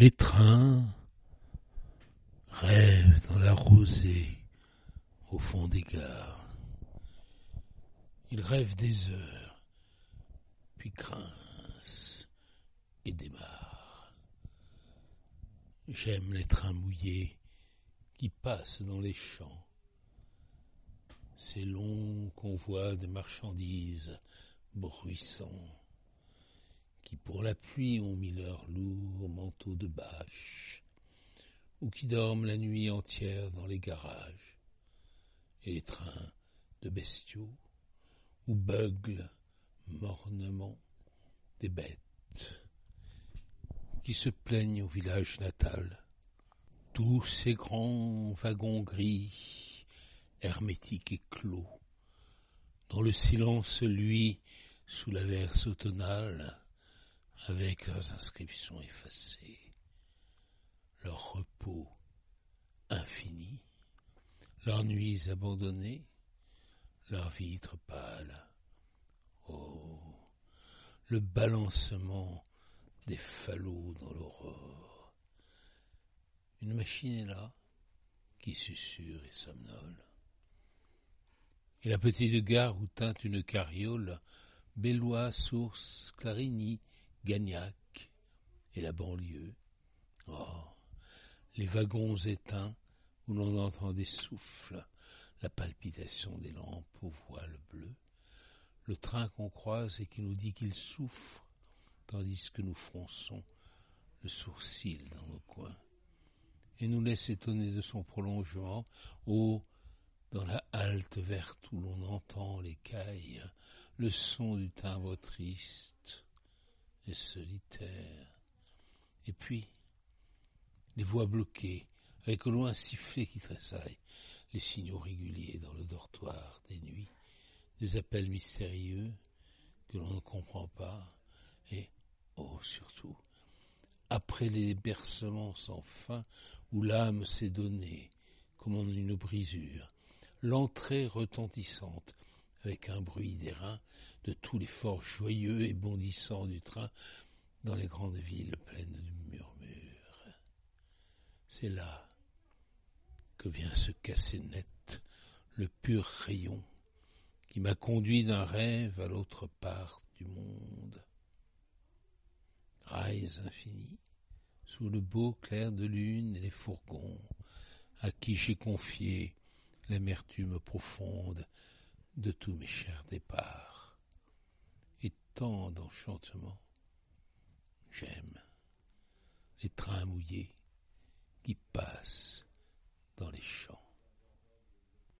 Les trains rêvent dans la rosée au fond des gares. Ils rêvent des heures, puis grincent et démarrent. J'aime les trains mouillés qui passent dans les champs. Ces longs convois de marchandises bruissants qui pour la pluie ont mis leur lourd manteau de bâche, ou qui dorment la nuit entière dans les garages, et les trains de bestiaux, ou beuglent mornement des bêtes, qui se plaignent au village natal. Tous ces grands wagons gris, hermétiques et clos, dont le silence luit sous la verse automnale, avec leurs inscriptions effacées, leur repos infini, leurs nuits abandonnées, leurs vitres pâles. Oh, le balancement des falots dans l'aurore. Une machine est là, qui susurre et somnole. Et la petite gare où teinte une carriole, Bellois, Source, Clarigny, Gagnac et la banlieue. Oh, les wagons éteints où l'on entend des souffles, la palpitation des lampes au voile bleu, le train qu'on croise et qui nous dit qu'il souffre, tandis que nous fronçons le sourcil dans nos coins, et nous laisse étonner de son prolongement, oh, dans la halte verte où l'on entend les cailles, le son du timbre triste, solitaire. Et puis, les voix bloquées, avec au loin sifflet qui tressaille, les signaux réguliers dans le dortoir des nuits, des appels mystérieux que l'on ne comprend pas, et, oh surtout, après les bercements sans fin où l'âme s'est donnée, comme en une brisure, l'entrée retentissante avec un bruit d'airain de tous les forts joyeux et bondissants du train dans les grandes villes pleines de murmures. C'est là que vient se casser net le pur rayon qui m'a conduit d'un rêve à l'autre part du monde. Rails infinis, sous le beau clair de lune et les fourgons, à qui j'ai confié l'amertume profonde de tous mes chers départs, et tant d'enchantements. J'aime les trains mouillés qui passent dans les champs.